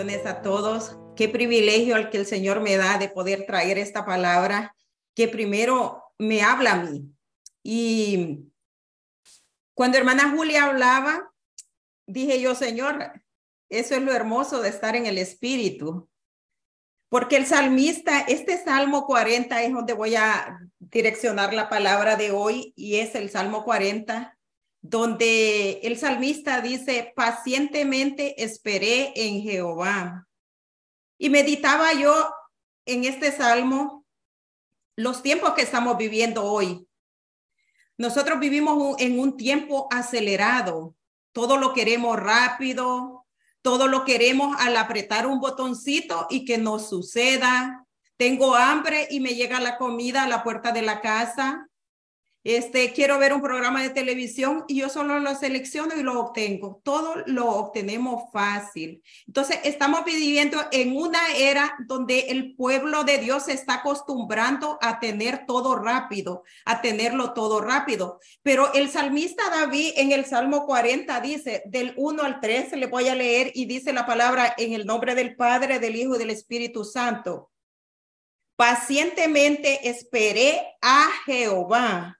a todos. Qué privilegio al que el Señor me da de poder traer esta palabra que primero me habla a mí. Y cuando hermana Julia hablaba, dije yo, Señor, eso es lo hermoso de estar en el Espíritu. Porque el salmista, este Salmo 40 es donde voy a direccionar la palabra de hoy y es el Salmo 40 donde el salmista dice, pacientemente esperé en Jehová. Y meditaba yo en este salmo los tiempos que estamos viviendo hoy. Nosotros vivimos en un tiempo acelerado. Todo lo queremos rápido, todo lo queremos al apretar un botoncito y que nos suceda. Tengo hambre y me llega la comida a la puerta de la casa este, quiero ver un programa de televisión y yo solo lo selecciono y lo obtengo. Todo lo obtenemos fácil. Entonces, estamos viviendo en una era donde el pueblo de Dios se está acostumbrando a tener todo rápido, a tenerlo todo rápido. Pero el salmista David en el Salmo 40 dice, del 1 al 3 le voy a leer y dice la palabra en el nombre del Padre, del Hijo y del Espíritu Santo. Pacientemente esperé a Jehová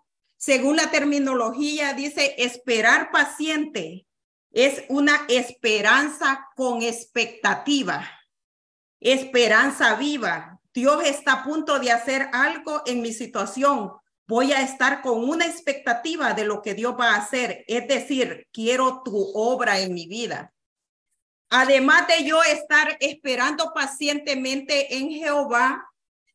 según la terminología, dice esperar paciente. Es una esperanza con expectativa, esperanza viva. Dios está a punto de hacer algo en mi situación. Voy a estar con una expectativa de lo que Dios va a hacer. Es decir, quiero tu obra en mi vida. Además de yo estar esperando pacientemente en Jehová,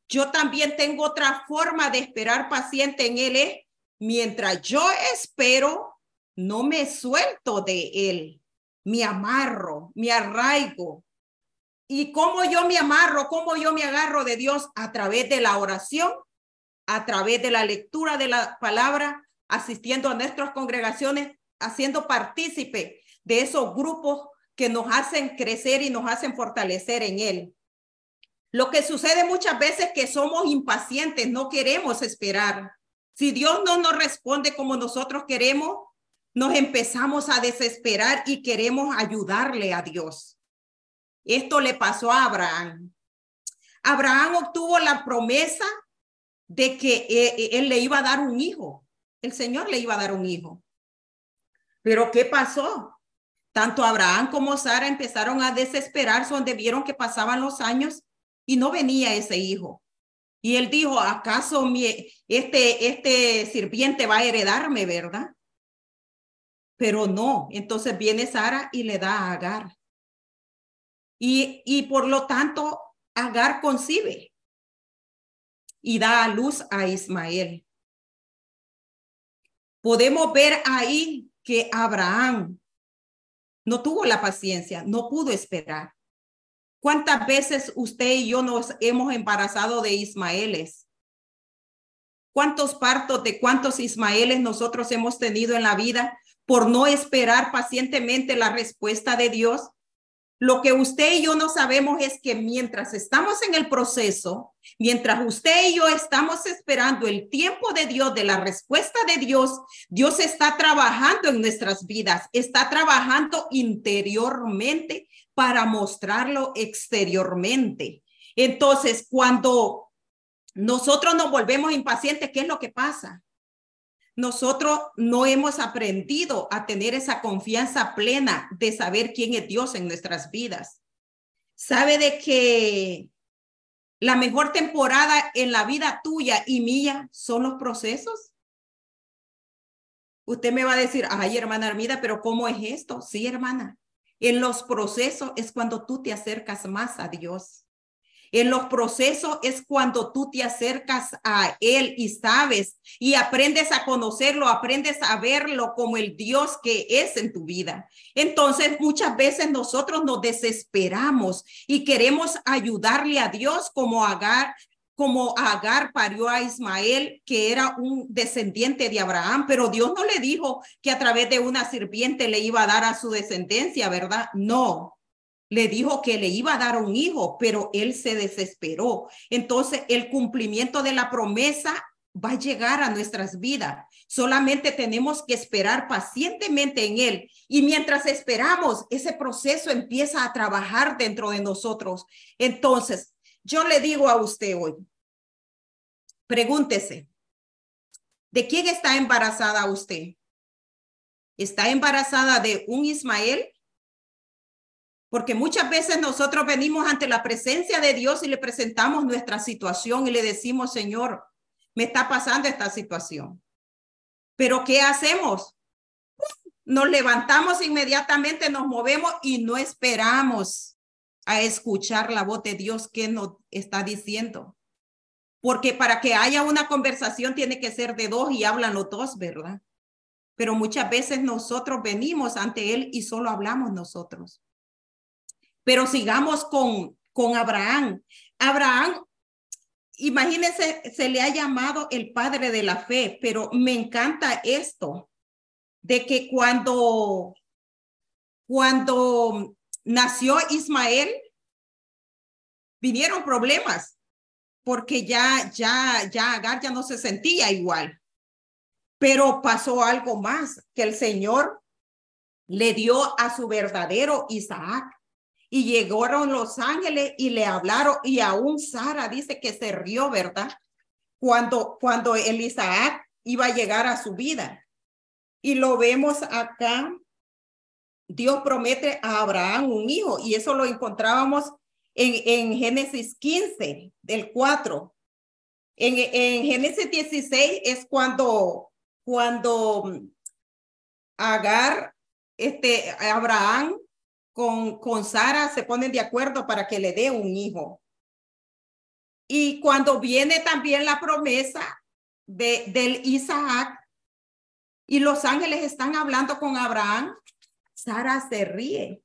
yo también tengo otra forma de esperar paciente en Él. Es Mientras yo espero, no me suelto de él, me amarro, me arraigo. ¿Y cómo yo me amarro, cómo yo me agarro de Dios? A través de la oración, a través de la lectura de la palabra, asistiendo a nuestras congregaciones, haciendo partícipe de esos grupos que nos hacen crecer y nos hacen fortalecer en Él. Lo que sucede muchas veces es que somos impacientes, no queremos esperar. Si Dios no nos responde como nosotros queremos, nos empezamos a desesperar y queremos ayudarle a Dios. Esto le pasó a Abraham. Abraham obtuvo la promesa de que eh, eh, él le iba a dar un hijo. El Señor le iba a dar un hijo. Pero ¿qué pasó? Tanto Abraham como Sara empezaron a desesperarse donde vieron que pasaban los años y no venía ese hijo. Y él dijo, ¿acaso mi, este, este sirviente va a heredarme, verdad? Pero no, entonces viene Sara y le da a Agar. Y, y por lo tanto, Agar concibe y da a luz a Ismael. Podemos ver ahí que Abraham no tuvo la paciencia, no pudo esperar. ¿Cuántas veces usted y yo nos hemos embarazado de Ismaeles? ¿Cuántos partos de cuántos Ismaeles nosotros hemos tenido en la vida por no esperar pacientemente la respuesta de Dios? Lo que usted y yo no sabemos es que mientras estamos en el proceso, mientras usted y yo estamos esperando el tiempo de Dios, de la respuesta de Dios, Dios está trabajando en nuestras vidas, está trabajando interiormente para mostrarlo exteriormente. Entonces, cuando nosotros nos volvemos impacientes, ¿qué es lo que pasa? Nosotros no hemos aprendido a tener esa confianza plena de saber quién es Dios en nuestras vidas. Sabe de que la mejor temporada en la vida tuya y mía son los procesos. Usted me va a decir, ay, hermana Armida, pero ¿cómo es esto? Sí, hermana. En los procesos es cuando tú te acercas más a Dios. En los procesos es cuando tú te acercas a Él y sabes y aprendes a conocerlo, aprendes a verlo como el Dios que es en tu vida. Entonces, muchas veces nosotros nos desesperamos y queremos ayudarle a Dios como Agar, como Agar parió a Ismael, que era un descendiente de Abraham, pero Dios no le dijo que a través de una sirviente le iba a dar a su descendencia, ¿verdad? No, le dijo que le iba a dar un hijo, pero él se desesperó. Entonces, el cumplimiento de la promesa va a llegar a nuestras vidas. Solamente tenemos que esperar pacientemente en Él. Y mientras esperamos, ese proceso empieza a trabajar dentro de nosotros. Entonces, yo le digo a usted hoy, pregúntese, ¿de quién está embarazada usted? ¿Está embarazada de un Ismael porque muchas veces nosotros venimos ante la presencia de Dios y le presentamos nuestra situación y le decimos, Señor, me está pasando esta situación. Pero ¿qué hacemos? Nos levantamos inmediatamente, nos movemos y no esperamos a escuchar la voz de Dios que nos está diciendo. Porque para que haya una conversación tiene que ser de dos y hablan los dos, ¿verdad? Pero muchas veces nosotros venimos ante Él y solo hablamos nosotros. Pero sigamos con, con Abraham. Abraham, imagínense, se le ha llamado el padre de la fe, pero me encanta esto, de que cuando, cuando nació Ismael, vinieron problemas, porque ya, ya, ya Agar ya no se sentía igual. Pero pasó algo más, que el Señor le dio a su verdadero Isaac y llegaron los ángeles y le hablaron y aún Sara dice que se rió, ¿verdad? Cuando, cuando iba a llegar a su vida. Y lo vemos acá. Dios promete a Abraham un hijo y eso lo encontrábamos en, en Génesis 15, del 4. En, en Génesis 16 es cuando, cuando Agar, este, Abraham con, con Sara se ponen de acuerdo para que le dé un hijo. Y cuando viene también la promesa de, del Isaac y los ángeles están hablando con Abraham, Sara se ríe.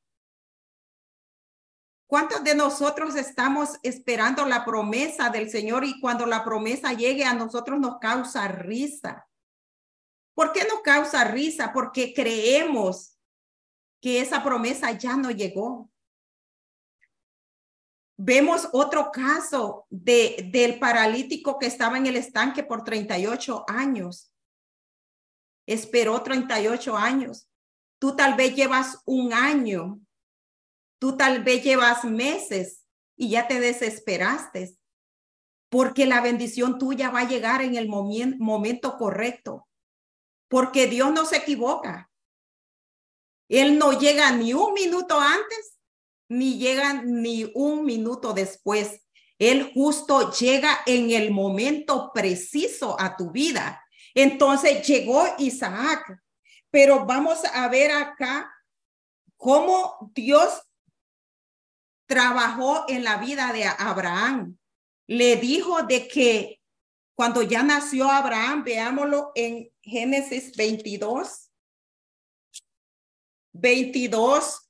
¿Cuántos de nosotros estamos esperando la promesa del Señor y cuando la promesa llegue a nosotros nos causa risa? ¿Por qué nos causa risa? Porque creemos que esa promesa ya no llegó. Vemos otro caso de, del paralítico que estaba en el estanque por 38 años. Esperó 38 años. Tú tal vez llevas un año. Tú tal vez llevas meses y ya te desesperaste porque la bendición tuya va a llegar en el momento correcto. Porque Dios no se equivoca. Él no llega ni un minuto antes, ni llega ni un minuto después. Él justo llega en el momento preciso a tu vida. Entonces llegó Isaac, pero vamos a ver acá cómo Dios trabajó en la vida de Abraham. Le dijo de que cuando ya nació Abraham, veámoslo en Génesis 22, 22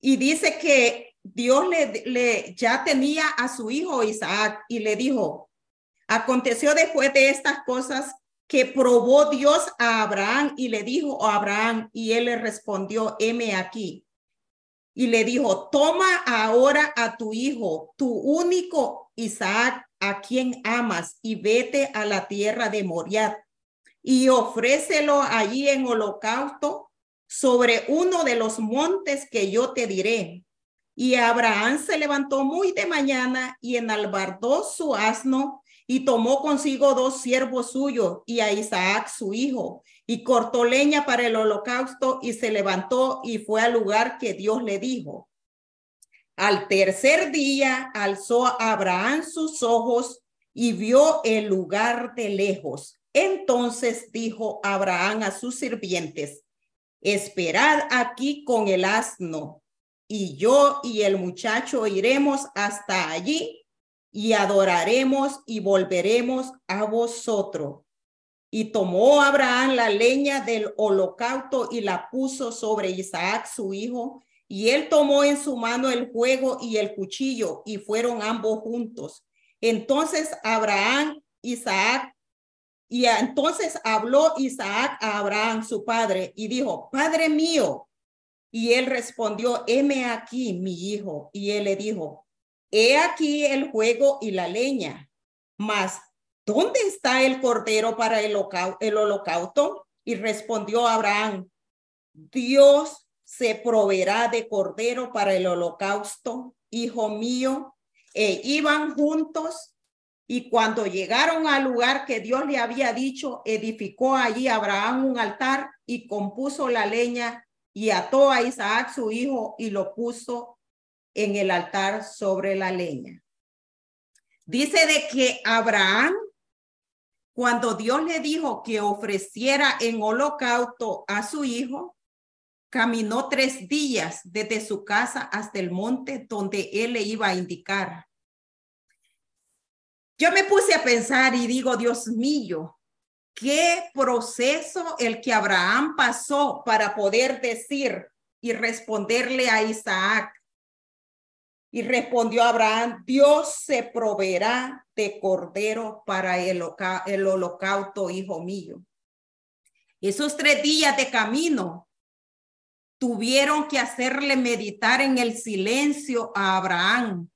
y dice que Dios le, ya tenía a su hijo Isaac y le dijo, aconteció después de estas cosas que probó Dios a Abraham y le dijo a Abraham y él le respondió, heme aquí. Y le dijo, toma ahora a tu hijo, tu único Isaac, a quien amas, y vete a la tierra de Moriat y ofrécelo allí en holocausto sobre uno de los montes que yo te diré. Y Abraham se levantó muy de mañana y enalbardó su asno y tomó consigo dos siervos suyos y a Isaac su hijo y cortó leña para el holocausto y se levantó y fue al lugar que Dios le dijo. Al tercer día alzó Abraham sus ojos y vio el lugar de lejos. Entonces dijo Abraham a sus sirvientes, esperad aquí con el asno, y yo y el muchacho iremos hasta allí y adoraremos y volveremos a vosotros. Y tomó Abraham la leña del holocausto y la puso sobre Isaac su hijo, y él tomó en su mano el fuego y el cuchillo, y fueron ambos juntos. Entonces Abraham, Isaac, y entonces habló Isaac a Abraham, su padre, y dijo, Padre mío. Y él respondió, heme aquí, mi hijo. Y él le dijo, he aquí el fuego y la leña, mas ¿dónde está el cordero para el, holocausto? Y respondió Abraham, Dios se proveerá de cordero para el holocausto, hijo mío. E iban juntos y cuando llegaron al lugar que Dios le había dicho, edificó allí Abraham un altar y compuso la leña y ató a Isaac su hijo y lo puso en el altar sobre la leña. Dice de que Abraham cuando Dios le dijo que ofreciera en holocausto a su hijo, caminó tres días desde su casa hasta el monte donde él le iba a indicar. Yo me puse a pensar y digo, Dios mío, qué proceso el que Abraham pasó para poder decir y responderle a Isaac, y respondió Abraham, Dios se proveerá de cordero para el, holocausto, hijo mío. Esos tres días de camino tuvieron que hacerle meditar en el silencio a Abraham.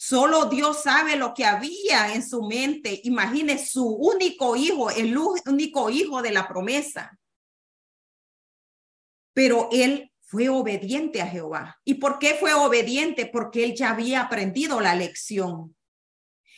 Solo Dios sabe lo que había en su mente. Imagine su único hijo, el único hijo de la promesa. Pero él fue obediente a Jehová. ¿Y por qué fue obediente? Porque él ya había aprendido la lección.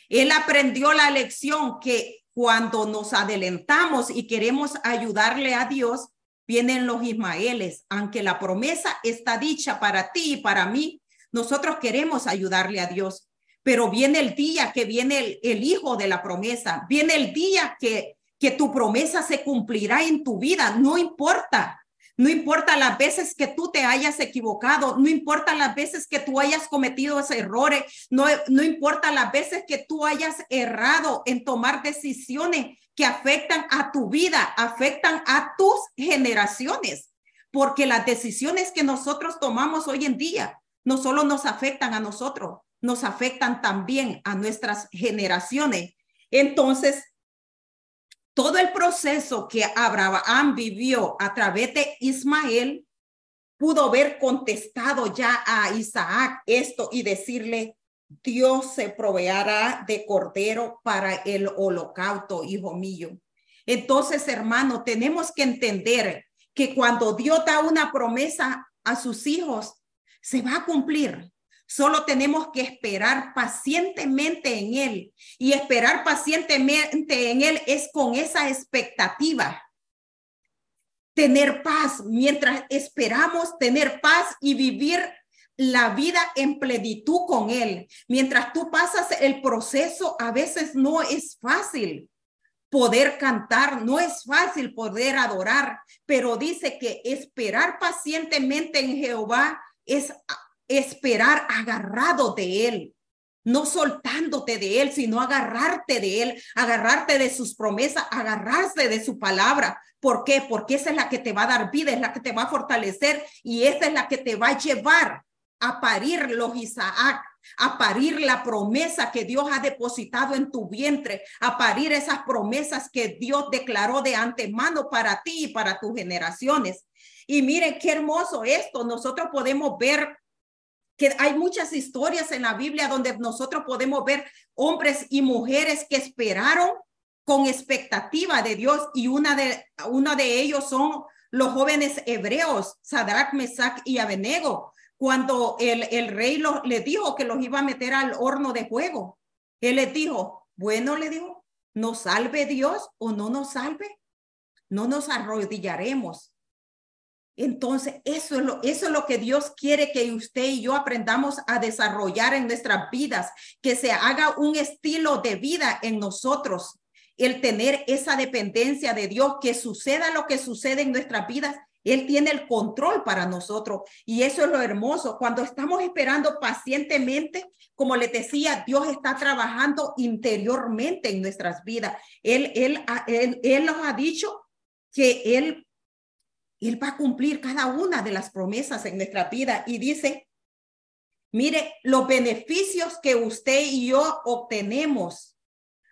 Él aprendió la lección que cuando nos adelantamos y queremos ayudarle a Dios, vienen los Ismaeles. Aunque la promesa está dicha para ti y para mí, nosotros queremos ayudarle a Dios. Pero viene el día que viene el, hijo de la promesa, viene el día que, que tu promesa se cumplirá en tu vida, no importa no importa las veces que tú te hayas equivocado, no importa las veces que tú hayas cometido esos errores, no, no importa las veces que tú hayas errado en tomar decisiones que afectan a tu vida, afectan a tus generaciones, porque las decisiones que nosotros tomamos hoy en día no solo nos afectan a nosotros, nos afectan también a nuestras generaciones. Entonces, todo el proceso que Abraham vivió a través de Ismael pudo haber contestado ya a Isaac esto y decirle, Dios se proveerá de cordero para el holocausto, hijo mío. Entonces, hermano, tenemos que entender que cuando Dios da una promesa a sus hijos, se va a cumplir. Solo tenemos que esperar pacientemente en Él. Y esperar pacientemente en Él es con esa expectativa. Tener paz mientras esperamos tener paz y vivir la vida en plenitud con Él. Mientras tú pasas el proceso, a veces no es fácil poder cantar, no es fácil poder adorar, pero dice que esperar pacientemente en Jehová es esperar agarrado de Él, no soltándote de Él, sino agarrarte de Él, agarrarte de sus promesas, agarrarse de su palabra. ¿Por qué? Porque esa es la que te va a dar vida, es la que te va a fortalecer y esa es la que te va a llevar a parir los Isaac, a parir la promesa que Dios ha depositado en tu vientre, a parir esas promesas que Dios declaró de antemano para ti y para tus generaciones. Y miren qué hermoso esto. Nosotros podemos ver que hay muchas historias en la Biblia donde nosotros podemos ver hombres y mujeres que esperaron con expectativa de Dios y una de, uno de ellos son los jóvenes hebreos, Sadrach, Mesach y Abednego, cuando el, el rey le dijo que los iba a meter al horno de fuego. Él les dijo, bueno, le dijo, nos salve Dios o no nos salve, no nos arrodillaremos entonces, eso es, lo, eso es lo que Dios quiere que usted y yo aprendamos a desarrollar en nuestras vidas, que se haga un estilo de vida en nosotros, el tener esa dependencia de Dios, que suceda lo que sucede en nuestras vidas, Él tiene el control para nosotros y eso es lo hermoso. Cuando estamos esperando pacientemente, como les decía, Dios está trabajando interiormente en nuestras vidas. Él, él, él, él nos ha dicho que Él, Él va a cumplir cada una de las promesas en nuestra vida y dice, mire, los beneficios que usted y yo obtenemos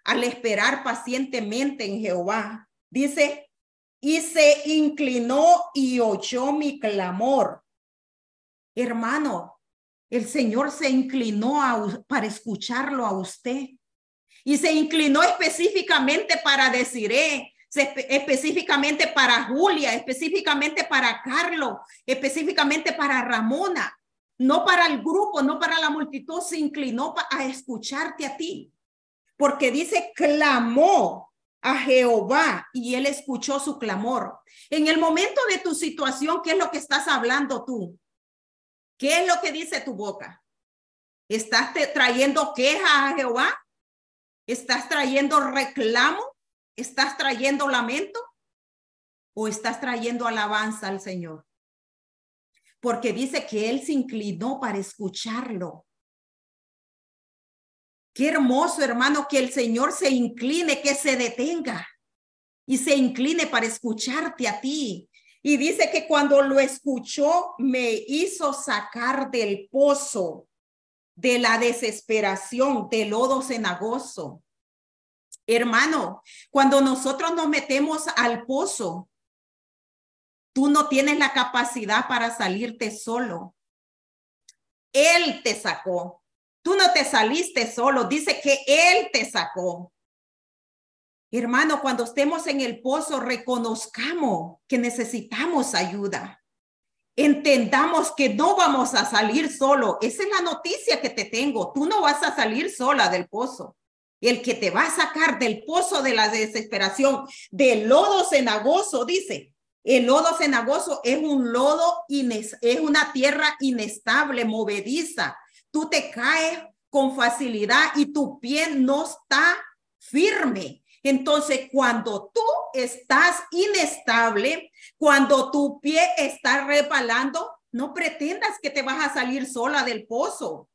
al esperar pacientemente en Jehová. Dice, y se inclinó y oyó mi clamor. Hermano, el Señor se inclinó para escucharlo a usted y se inclinó específicamente para decir, específicamente para Julia, específicamente para Carlos, específicamente para Ramona, no para el grupo, no para la multitud, se inclinó a escucharte a ti, porque dice, clamó a Jehová y él escuchó su clamor. En el momento de tu situación, ¿qué es lo que estás hablando tú? ¿Qué es lo que dice tu boca? ¿Estás trayendo queja a Jehová? ¿Estás trayendo reclamo? ¿Estás trayendo lamento? ¿O estás trayendo alabanza al Señor? Porque dice que Él se inclinó para escucharlo. Qué hermoso, hermano, que el Señor se incline, que se detenga y se incline para escucharte a ti. Y dice que cuando lo escuchó, me hizo sacar del pozo de la desesperación, del lodo cenagoso. Hermano, cuando nosotros nos metemos al pozo, tú no tienes la capacidad para salirte solo. Él te sacó. Tú no te saliste solo, dice que Él te sacó. Hermano, cuando estemos en el pozo, reconozcamos que necesitamos ayuda. Entendamos que no vamos a salir solo. Esa es la noticia que te tengo. Tú no vas a salir sola del pozo. El que te va a sacar del pozo de la desesperación, del lodo cenagoso, dice. El lodo cenagoso es un lodo, es una tierra inestable, movediza, tú te caes con facilidad y tu pie no está firme. Entonces, cuando tú estás inestable, cuando tu pie está repalando, no pretendas que te vas a salir sola del pozo.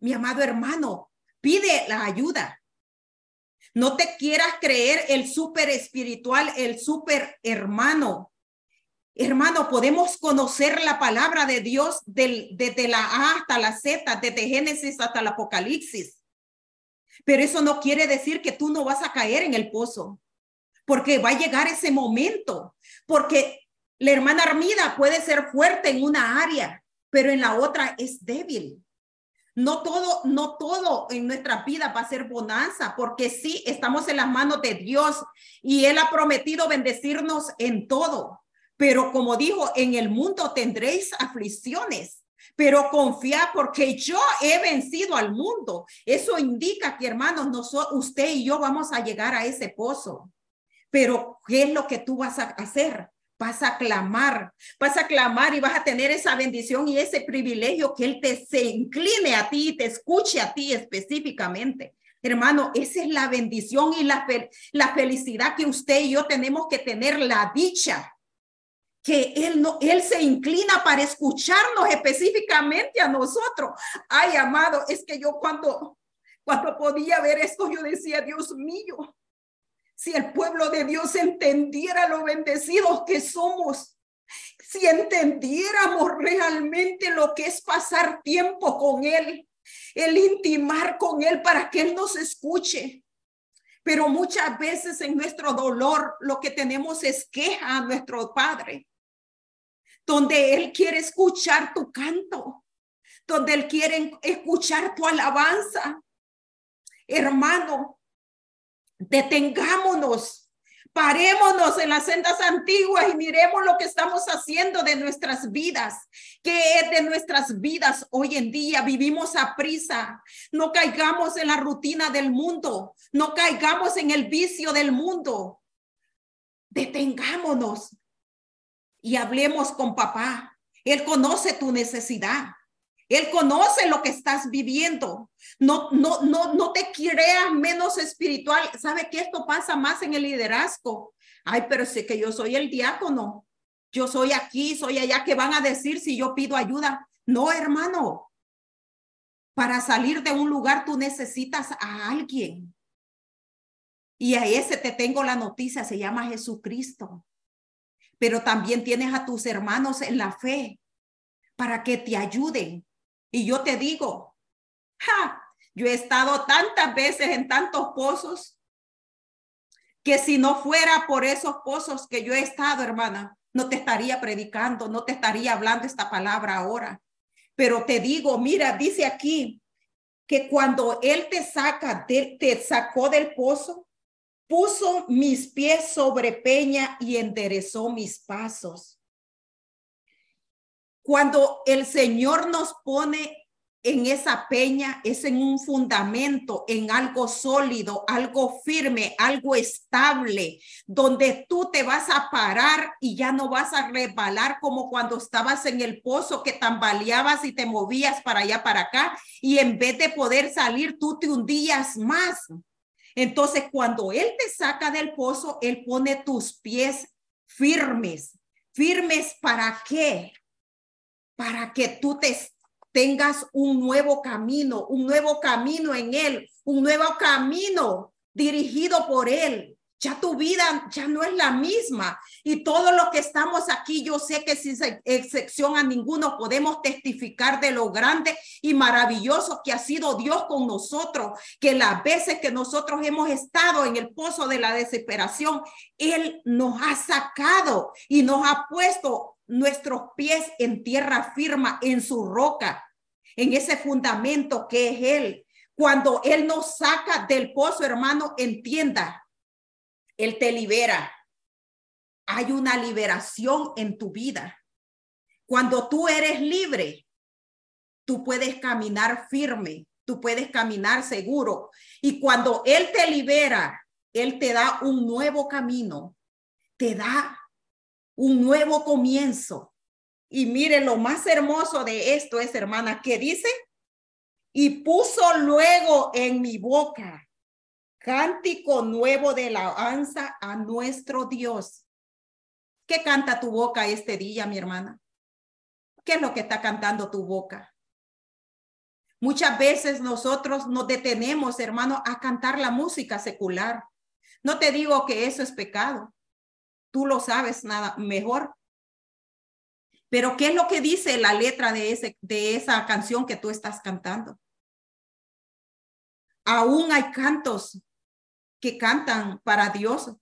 Mi amado hermano, pide la ayuda. No te quieras creer el súper espiritual, el súper hermano. Hermano, podemos conocer la palabra de Dios desde la A hasta la Z, desde Génesis hasta el Apocalipsis. Pero eso no quiere decir que tú no vas a caer en el pozo, porque va a llegar ese momento, porque la hermana Armida puede ser fuerte en una área, pero en la otra es débil. No todo, no todo en nuestra vida va a ser bonanza, porque sí estamos en las manos de Dios y Él ha prometido bendecirnos en todo. Pero como dijo, en el mundo tendréis aflicciones, pero confía porque yo he vencido al mundo. Eso indica que, hermanos, usted y yo vamos a llegar a ese pozo. Pero, ¿qué es lo que tú vas a hacer? Vas a clamar, vas a clamar y vas a tener esa bendición y ese privilegio que Él te se incline a ti y te escuche a ti específicamente. Hermano, esa es la bendición y la, la felicidad que usted y yo tenemos que tener, la dicha que él no, él se inclina para escucharnos específicamente a nosotros. Ay, amado, es que yo cuando, cuando podía ver esto, yo decía, Dios mío, si el pueblo de Dios entendiera lo bendecidos que somos, si entendiéramos realmente lo que es pasar tiempo con Él, el intimar con Él para que Él nos escuche. Pero muchas veces en nuestro dolor lo que tenemos es queja a nuestro Padre donde Él quiere escuchar tu canto, donde Él quiere escuchar tu alabanza. Hermano, detengámonos, parémonos en las sendas antiguas y miremos lo que estamos haciendo de nuestras vidas. ¿Qué es de nuestras vidas hoy en día? Vivimos a prisa. No caigamos en la rutina del mundo, no caigamos en el vicio del mundo. Detengámonos y hablemos con papá. Él conoce tu necesidad. Él conoce lo que estás viviendo. No, no, no, no te creas menos espiritual. ¿Sabe que esto pasa más en el liderazgo? Ay, pero sé que yo soy el diácono. yo soy aquí, soy allá, ¿qué van a decir si yo pido ayuda? No, hermano. Para salir de un lugar tú necesitas a alguien. Y a ese te tengo la noticia, se llama Jesucristo. Pero también tienes a tus hermanos en la fe para que te ayuden. Y yo te digo, ja, yo he estado tantas veces en tantos pozos que si no fuera por esos pozos que yo he estado, hermana, no te estaría predicando, no te estaría hablando esta palabra ahora. Pero te digo, mira, dice aquí que cuando Él te saca, te sacó del pozo, puso mis pies sobre peña y enderezó mis pasos. Cuando el Señor nos pone en esa peña es en un fundamento, en algo sólido, algo firme, algo estable, donde tú te vas a parar y ya no vas a resbalar como cuando estabas en el pozo que tambaleabas y te movías para allá, para acá, y en vez de poder salir, tú te hundías más. Entonces, cuando Él te saca del pozo, Él pone tus pies firmes. ¿Firmes para qué? Para que tú te tengas un nuevo camino, un nuevo camino en Él, un nuevo camino dirigido por Él. Ya tu vida ya no es la misma. Y todos los que estamos aquí, yo sé que sin excepción a ninguno podemos testificar de lo grande y maravilloso que ha sido Dios con nosotros, que las veces que nosotros hemos estado en el pozo de la desesperación, Él nos ha sacado y nos ha puesto nuestros pies en tierra firma, en su roca en ese fundamento que es Él. Cuando Él nos saca del pozo, hermano, entienda, Él te libera. Hay una liberación en tu vida. Cuando tú eres libre, tú puedes caminar firme, tú puedes caminar seguro. Y cuando Él te libera, Él te da un nuevo camino, te da un nuevo comienzo. Y mire, lo más hermoso de esto es, hermana, que dice, y puso luego en mi boca cántico nuevo de alabanza a nuestro Dios. ¿Qué canta tu boca este día, mi hermana? ¿Qué es lo que está cantando tu boca? Muchas veces nosotros nos detenemos, hermano, a cantar la música secular. No te digo que eso es pecado. Tú lo sabes nada mejor. Pero ¿qué es lo que dice la letra de, ese, de esa canción que tú estás cantando? Aún hay cantos que cantan para Dios.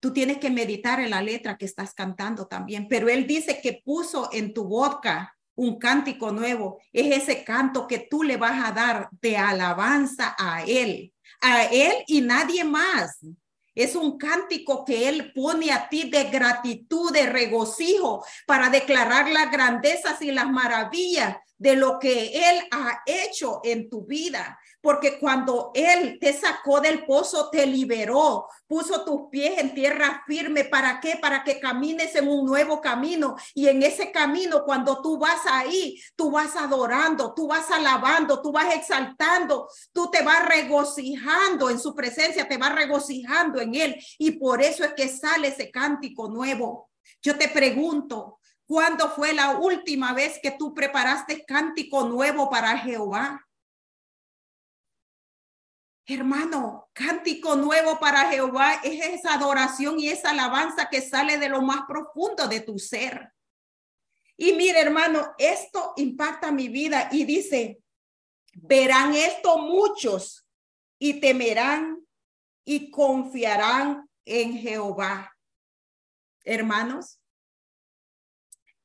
Tú tienes que meditar en la letra que estás cantando también. Pero Él dice que puso en tu boca un cántico nuevo. Es ese canto que tú le vas a dar de alabanza a Él. A Él y nadie más. Es un cántico que Él pone a ti de gratitud, de regocijo, para declarar las grandezas y las maravillas de lo que Él ha hecho en tu vida porque cuando Él te sacó del pozo, te liberó, puso tus pies en tierra firme. ¿Para qué? Para que camines en un nuevo camino. Y en ese camino, cuando tú vas ahí, tú vas adorando, tú vas alabando, tú vas exaltando, tú te vas regocijando en su presencia, te vas regocijando en Él. Y por eso es que sale ese cántico nuevo. Yo te pregunto, ¿cuándo fue la última vez que tú preparaste cántico nuevo para Jehová? Hermano, cántico nuevo para Jehová es esa adoración y esa alabanza que sale de lo más profundo de tu ser. Y mire, hermano, esto impacta mi vida y dice, verán esto muchos y temerán y confiarán en Jehová. Hermanos,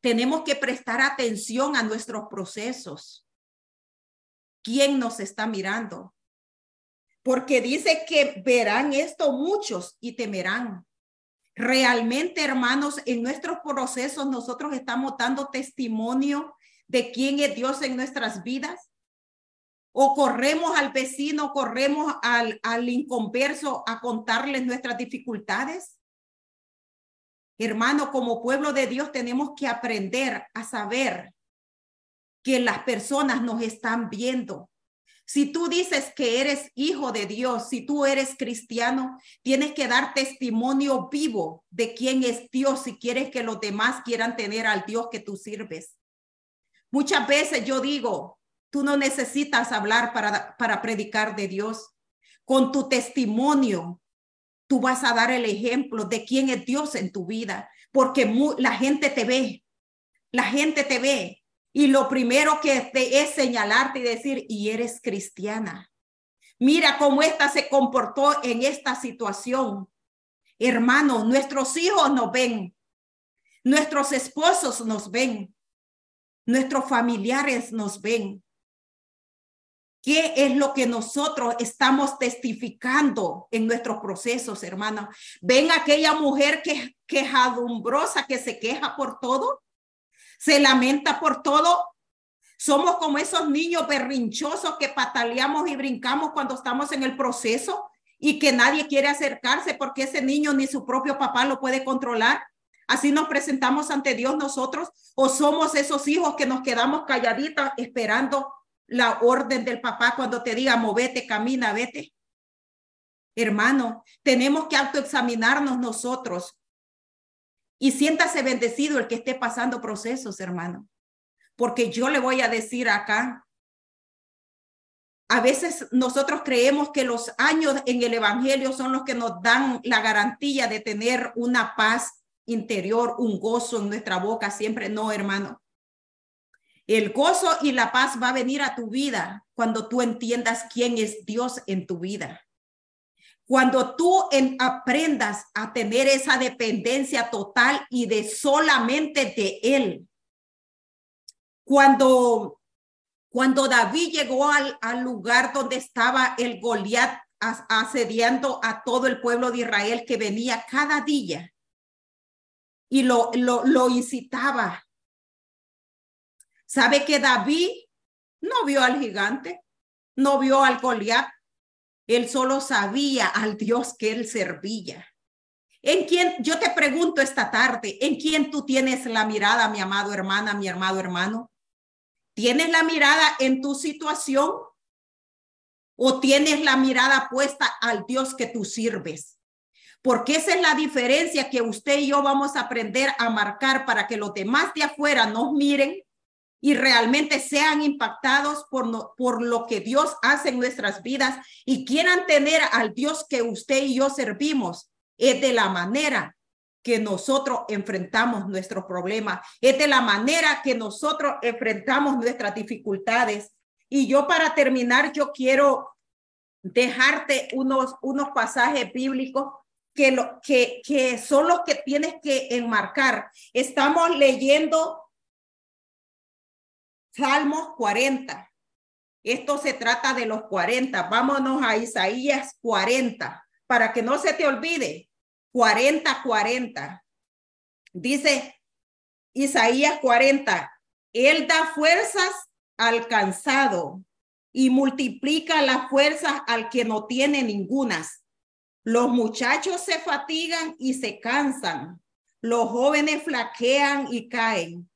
tenemos que prestar atención a nuestros procesos. ¿Quién nos está mirando? porque dice que verán esto muchos y temerán. Realmente, hermanos, en nuestros procesos nosotros estamos dando testimonio de quién es Dios en nuestras vidas. O corremos al vecino, corremos al, al inconverso a contarles nuestras dificultades. Hermano, como pueblo de Dios tenemos que aprender a saber que las personas nos están viendo, Si tú dices que eres hijo de Dios, si tú eres cristiano, tienes que dar testimonio vivo de quién es Dios si quieres que los demás quieran tener al Dios que tú sirves. Muchas veces yo digo, tú no necesitas hablar para, para predicar de Dios. Con tu testimonio, tú vas a dar el ejemplo de quién es Dios en tu vida, porque la gente te ve, la gente te ve. Y lo primero que te es señalarte y decir, y eres cristiana. Mira cómo esta se comportó en esta situación. Hermano, nuestros hijos nos ven, nuestros esposos nos ven, nuestros familiares nos ven. ¿Qué es lo que nosotros estamos testificando en nuestros procesos, hermano? ¿Ven aquella mujer que quejadumbrosa que se queja por todo? ¿Se lamenta por todo? Somos como esos niños berrinchosos que pataleamos y brincamos cuando estamos en el proceso y que nadie quiere acercarse porque ese niño ni su propio papá lo puede controlar. Así nos presentamos ante Dios nosotros o somos esos hijos que nos quedamos calladitos esperando la orden del papá cuando te diga, movete, camina, vete. Hermano, tenemos que autoexaminarnos nosotros. Y siéntase bendecido el que esté pasando procesos, hermano. Porque yo le voy a decir acá, a veces nosotros creemos que los años en el Evangelio son los que nos dan la garantía de tener una paz interior, un gozo en nuestra boca. Siempre no, hermano. El gozo y la paz va a venir a tu vida cuando tú entiendas quién es Dios en tu vida. Cuando tú aprendas a tener esa dependencia total y de solamente de Él. Cuando, cuando David llegó al, al lugar donde estaba el Goliat asediando a todo el pueblo de Israel que venía cada día y lo, lo, lo incitaba ¿Sabe que David no vio al gigante? No vio al Goliat. Él solo sabía al Dios que él servía. ¿En quién, yo te pregunto esta tarde, en quién tú tienes la mirada, mi amado hermana, mi amado hermano? ¿Tienes la mirada en tu situación o tienes la mirada puesta al Dios que tú sirves? Porque esa es la diferencia que usted y yo vamos a aprender a marcar para que los demás de afuera nos miren y realmente sean impactados por, por lo que Dios hace en nuestras vidas y quieran tener al Dios que usted y yo servimos, es de la manera que nosotros enfrentamos nuestros problemas, es de la manera que nosotros enfrentamos nuestras dificultades. Y yo para terminar, yo quiero dejarte unos, unos pasajes bíblicos que, lo, que, que son los que tienes que enmarcar. Estamos leyendo Salmos 40. Esto se trata de los 40. Vámonos a Isaías 40 para que no se te olvide. 40, 40. Dice Isaías 40. Él da fuerzas al cansado y multiplica las fuerzas al que no tiene ningunas. Los muchachos se fatigan y se cansan. Los jóvenes flaquean y caen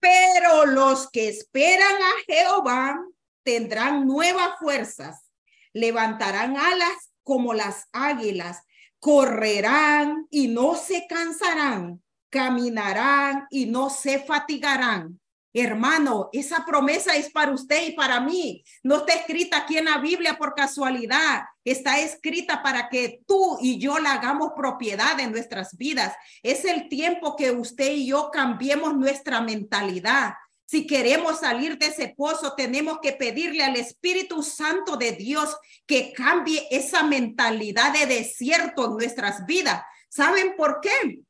pero los que esperan a Jehová tendrán nuevas fuerzas, levantarán alas como las águilas, correrán y no se cansarán, caminarán y no se fatigarán. Hermano, esa promesa es para usted y para mí. No está escrita aquí en la Biblia por casualidad. Está escrita para que tú y yo la hagamos propiedad en nuestras vidas. Es el tiempo que usted y yo cambiemos nuestra mentalidad. Si queremos salir de ese pozo, tenemos que pedirle al Espíritu Santo de Dios que cambie esa mentalidad de desierto en nuestras vidas. ¿Saben por qué?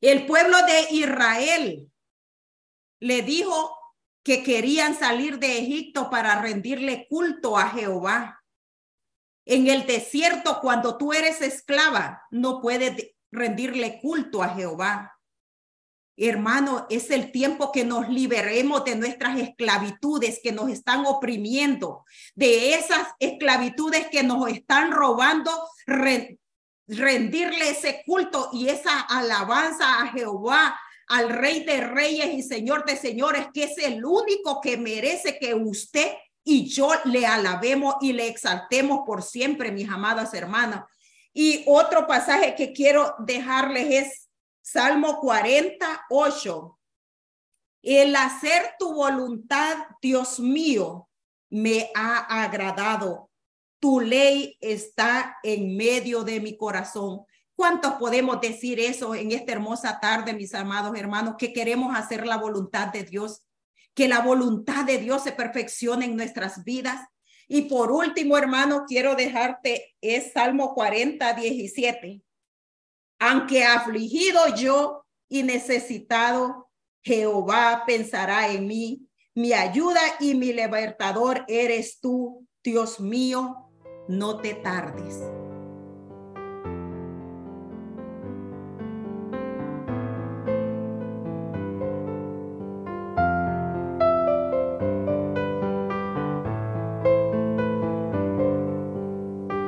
El pueblo de Israel le dijo que querían salir de Egipto para rendirle culto a Jehová. En el desierto, cuando tú eres esclava, no puedes rendirle culto a Jehová. Hermano, es el tiempo que nos liberemos de nuestras esclavitudes que nos están oprimiendo, de esas esclavitudes que nos están robando, rendirle ese culto y esa alabanza a Jehová al Rey de Reyes y Señor de Señores, que es el único que merece que usted y yo le alabemos y le exaltemos por siempre, mis amadas hermanas. Y otro pasaje que quiero dejarles es Salmo 48. El hacer tu voluntad, Dios mío, me ha agradado. Tu ley está en medio de mi corazón. ¿Cuántos podemos decir eso en esta hermosa tarde, mis amados hermanos, que queremos hacer la voluntad de Dios? Que la voluntad de Dios se perfeccione en nuestras vidas. Y por último, hermano, quiero dejarte es Salmo 40, 17. Aunque afligido yo y necesitado, Jehová pensará en mí. Mi ayuda y mi libertador eres tú, Dios mío, no te tardes.